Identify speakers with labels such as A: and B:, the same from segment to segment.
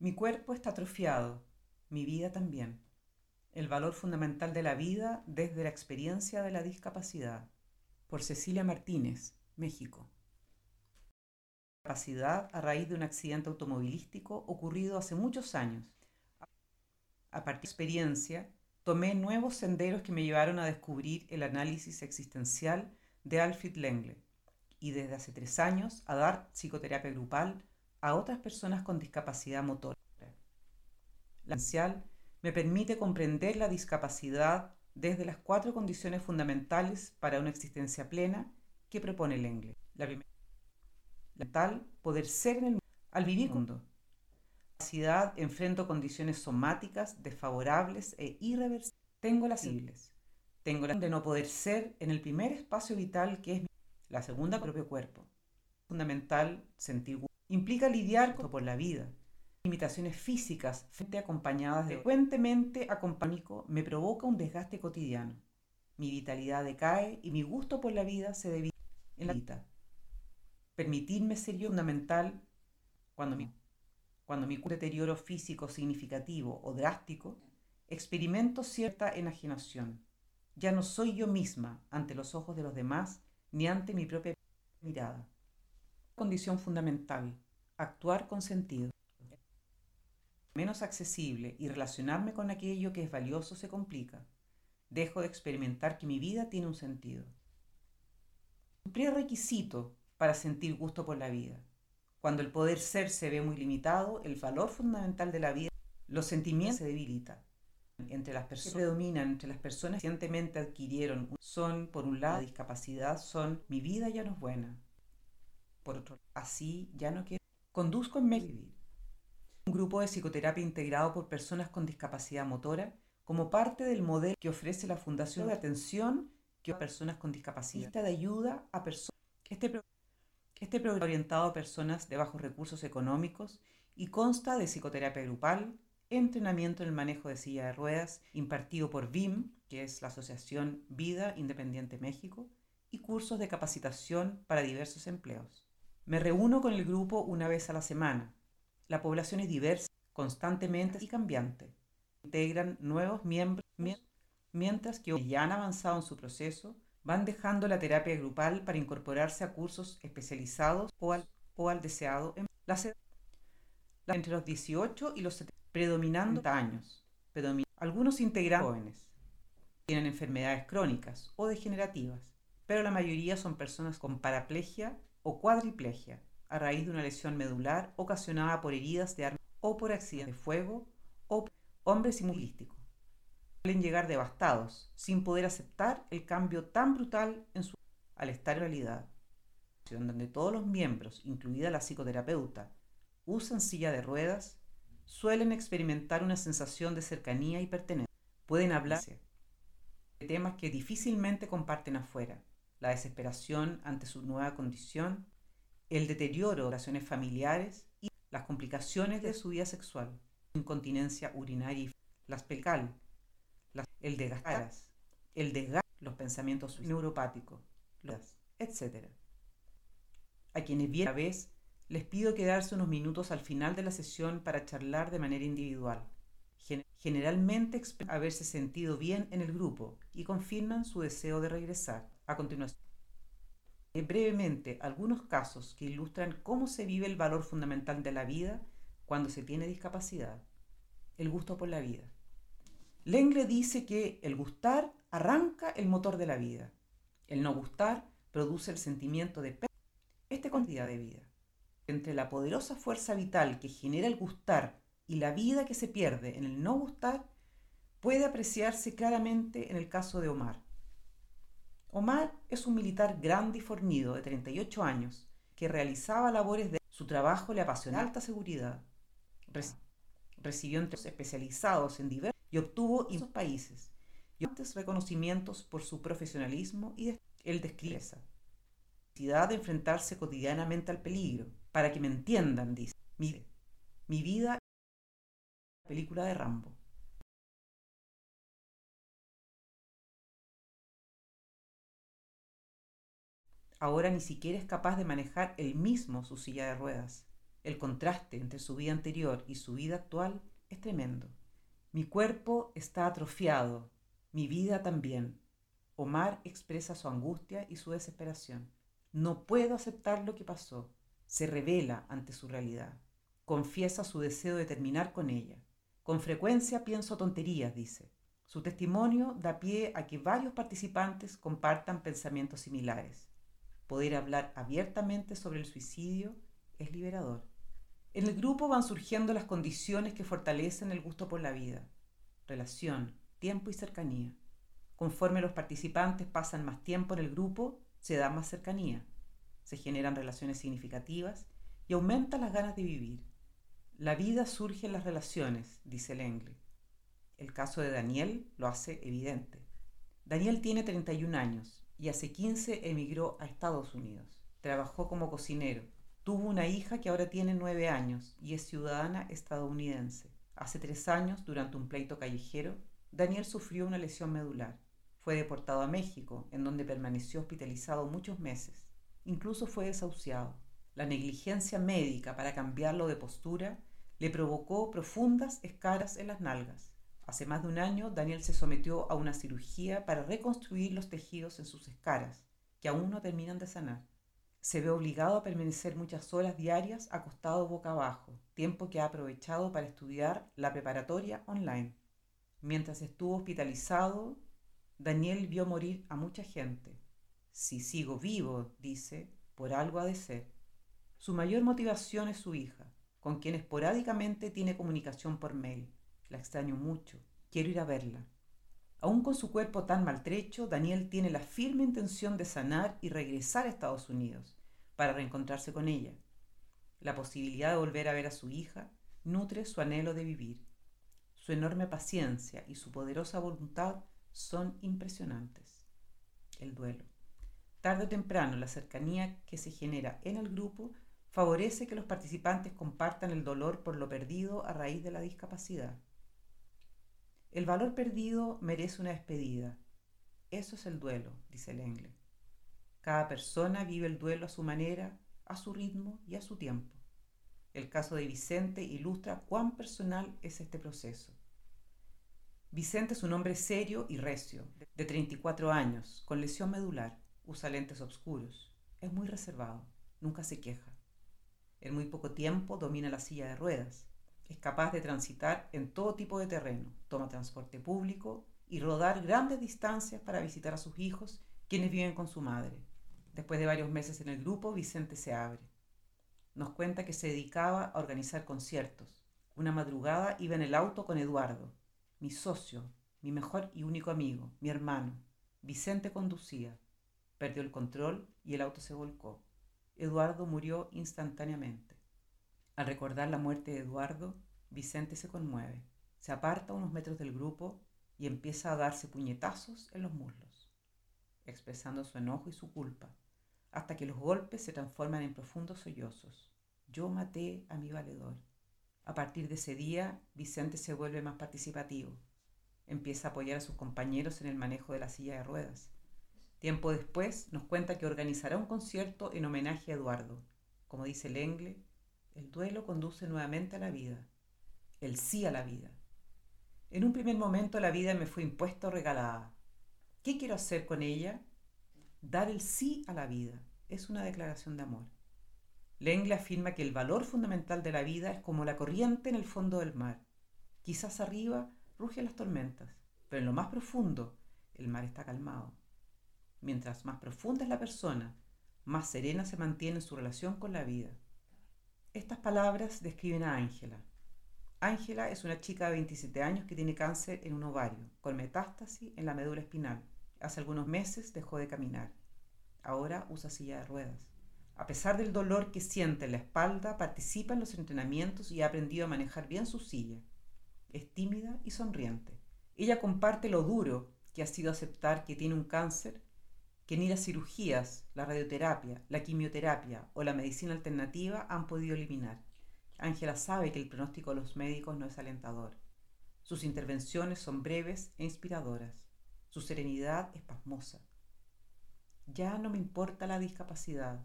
A: Mi cuerpo está atrofiado, mi vida también. El valor fundamental de la vida desde la experiencia de la discapacidad. Por Cecilia Martínez, México. Discapacidad a raíz de un accidente automovilístico ocurrido hace muchos años. A partir de experiencia, tomé nuevos senderos que me llevaron a descubrir el análisis existencial de Alfred Lengle y desde hace tres años a dar psicoterapia grupal a otras personas con discapacidad motora. La esencial me permite comprender la discapacidad desde las cuatro condiciones fundamentales para una existencia plena que propone el Engle. La primera, la tal, poder ser en el mundo, al vivir mundo. Capacidad enfrento condiciones somáticas desfavorables e irreversibles. Tengo las cibles. Tengo la de no poder ser en el primer espacio vital que es la segunda propio cuerpo. Fundamental sentir implica lidiar con, por la vida. Limitaciones físicas frente acompañadas de frecuentemente acompánico me provoca un desgaste cotidiano. Mi vitalidad decae y mi gusto por la vida se debilita en la vida. Permitirme ser yo fundamental cuando mi, cuando mi deterioro físico significativo o drástico, experimento cierta enajenación. Ya no soy yo misma ante los ojos de los demás ni ante mi propia mirada condición fundamental, actuar con sentido. Menos accesible y relacionarme con aquello que es valioso se complica. Dejo de experimentar que mi vida tiene un sentido. Un prerequisito para sentir gusto por la vida. Cuando el poder ser se ve muy limitado, el valor fundamental de la vida, los sentimientos se debilitan. Entre las personas que predominan, entre las personas que recientemente adquirieron, son, por un lado, la discapacidad, son mi vida ya no es buena, por otro así ya no quiero. Conduzco en Vivir, un grupo de psicoterapia integrado por personas con discapacidad motora como parte del modelo que ofrece la Fundación de Atención que a personas con discapacidad de ayuda a personas. Este, este programa orientado a personas de bajos recursos económicos y consta de psicoterapia grupal, entrenamiento en el manejo de silla de ruedas impartido por BIM, que es la Asociación Vida Independiente México, y cursos de capacitación para diversos empleos. Me reúno con el grupo una vez a la semana. La población es diversa, constantemente y cambiante. Integran nuevos miembros, mientras que ya han avanzado en su proceso, van dejando la terapia grupal para incorporarse a cursos especializados o al, o deseado en la, entre los 18 y los 70, predominando años. algunos integran jóvenes tienen enfermedades crónicas o degenerativas, pero la mayoría son personas con paraplegia o cuadriplegia a raíz de una lesión medular ocasionada por heridas de arma o por accidente de fuego o hombres inmolísticos. Suelen llegar devastados, sin poder aceptar el cambio tan brutal en su al estar en realidad, donde todos los miembros, incluida la psicoterapeuta, usan silla de ruedas, suelen experimentar una sensación de cercanía y pertenencia. Pueden hablar de temas que difícilmente comparten afuera, la desesperación ante su nueva condición, el deterioro de relaciones familiares y las complicaciones de su vida sexual, incontinencia urinaria, las pecal, el desgaste, el desgaste, los pensamientos neuropáticos, etc. A quienes vienen a vez, les pido quedarse unos minutos al final de la sesión para charlar de manera individual. Generalmente haberse sentido bien en el grupo y confirman su deseo de regresar. A continuación, brevemente algunos casos que ilustran cómo se vive el valor fundamental de la vida cuando se tiene discapacidad. El gusto por la vida. Lengle dice que el gustar arranca el motor de la vida. El no gustar produce el sentimiento de esta cantidad de vida. Entre la poderosa fuerza vital que genera el gustar y la vida que se pierde en el no gustar, puede apreciarse claramente en el caso de Omar. Omar es un militar grande y fornido de 38 años que realizaba labores de su trabajo le apasiona alta seguridad. recibió entrenamientos especializados en diversos y obtuvo en países y reconocimientos por su profesionalismo y el describe esa necesidad de enfrentarse cotidianamente al peligro. Para que me entiendan, dice, mi, mi vida es una película de Rambo. Ahora ni siquiera es capaz de manejar él mismo su silla de ruedas. El contraste entre su vida anterior y su vida actual es tremendo. Mi cuerpo está atrofiado, mi vida también. Omar expresa su angustia y su desesperación. No puedo aceptar lo que pasó. Se revela ante su realidad. Confiesa su deseo de terminar con ella. Con frecuencia pienso tonterías, dice. Su testimonio da pie a que varios participantes compartan pensamientos similares. Poder hablar abiertamente sobre el suicidio es liberador. En el grupo van surgiendo las condiciones que fortalecen el gusto por la vida. Relación, tiempo y cercanía. Conforme los participantes pasan más tiempo en el grupo, se da más cercanía, se generan relaciones significativas y aumentan las ganas de vivir. La vida surge en las relaciones, dice Lengle. El caso de Daniel lo hace evidente. Daniel tiene 31 años y hace 15 emigró a Estados Unidos. Trabajó como cocinero. Tuvo una hija que ahora tiene 9 años y es ciudadana estadounidense. Hace tres años, durante un pleito callejero, Daniel sufrió una lesión medular. Fue deportado a México, en donde permaneció hospitalizado muchos meses. Incluso fue desahuciado. La negligencia médica para cambiarlo de postura le provocó profundas escaras en las nalgas. Hace más de un año, Daniel se sometió a una cirugía para reconstruir los tejidos en sus escaras, que aún no terminan de sanar. Se ve obligado a permanecer muchas horas diarias acostado boca abajo, tiempo que ha aprovechado para estudiar la preparatoria online. Mientras estuvo hospitalizado, Daniel vio morir a mucha gente. Si sigo vivo, dice, por algo ha de ser. Su mayor motivación es su hija, con quien esporádicamente tiene comunicación por mail. La extraño mucho, quiero ir a verla. Aún con su cuerpo tan maltrecho, Daniel tiene la firme intención de sanar y regresar a Estados Unidos para reencontrarse con ella. La posibilidad de volver a ver a su hija nutre su anhelo de vivir. Su enorme paciencia y su poderosa voluntad son impresionantes. El duelo. Tarde o temprano, la cercanía que se genera en el grupo favorece que los participantes compartan el dolor por lo perdido a raíz de la discapacidad. El valor perdido merece una despedida. Eso es el duelo, dice Lengle. Cada persona vive el duelo a su manera, a su ritmo y a su tiempo. El caso de Vicente ilustra cuán personal es este proceso. Vicente es un hombre serio y recio, de 34 años, con lesión medular, usa lentes oscuros, es muy reservado, nunca se queja. En muy poco tiempo domina la silla de ruedas, es capaz de transitar en todo tipo de terreno, toma transporte público y rodar grandes distancias para visitar a sus hijos, quienes viven con su madre. Después de varios meses en el grupo, Vicente se abre. Nos cuenta que se dedicaba a organizar conciertos. Una madrugada iba en el auto con Eduardo, mi socio, mi mejor y único amigo, mi hermano. Vicente conducía. Perdió el control y el auto se volcó. Eduardo murió instantáneamente. Al recordar la muerte de Eduardo, Vicente se conmueve, se aparta unos metros del grupo y empieza a darse puñetazos en los muslos, expresando su enojo y su culpa, hasta que los golpes se transforman en profundos sollozos. Yo maté a mi valedor. A partir de ese día, Vicente se vuelve más participativo. Empieza a apoyar a sus compañeros en el manejo de la silla de ruedas. Tiempo después nos cuenta que organizará un concierto en homenaje a Eduardo. Como dice Lengle, el duelo conduce nuevamente a la vida, el sí a la vida. En un primer momento la vida me fue impuesta o regalada. ¿Qué quiero hacer con ella? Dar el sí a la vida es una declaración de amor. Lengle afirma que el valor fundamental de la vida es como la corriente en el fondo del mar. Quizás arriba rugen las tormentas, pero en lo más profundo el mar está calmado. Mientras más profunda es la persona, más serena se mantiene su relación con la vida. Estas palabras describen a Ángela. Ángela es una chica de 27 años que tiene cáncer en un ovario, con metástasis en la médula espinal. Hace algunos meses dejó de caminar. Ahora usa silla de ruedas. A pesar del dolor que siente en la espalda, participa en los entrenamientos y ha aprendido a manejar bien su silla. Es tímida y sonriente. Ella comparte lo duro que ha sido aceptar que tiene un cáncer que ni las cirugías, la radioterapia, la quimioterapia o la medicina alternativa han podido eliminar. Ángela sabe que el pronóstico de los médicos no es alentador. Sus intervenciones son breves e inspiradoras. Su serenidad es pasmosa. Ya no me importa la discapacidad,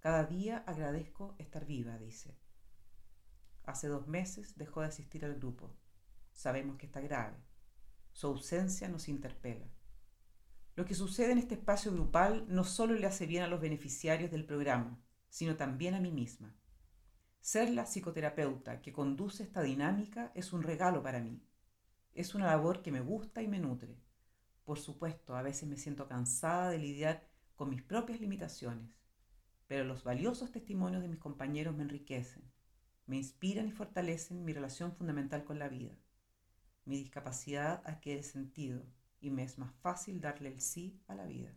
A: cada día agradezco estar viva, dice. Hace dos meses dejó de asistir al grupo. Sabemos que está grave. Su ausencia nos interpela. Lo que sucede en este espacio grupal no solo le hace bien a los beneficiarios del programa, sino también a mí misma. Ser la psicoterapeuta que conduce esta dinámica es un regalo para mí. Es una labor que me gusta y me nutre. Por supuesto, a veces me siento cansada de lidiar con mis propias limitaciones, pero los valiosos testimonios de mis compañeros me enriquecen, me inspiran y fortalecen mi relación fundamental con la vida. Mi discapacidad adquiere sentido y me es más fácil darle el sí a la vida.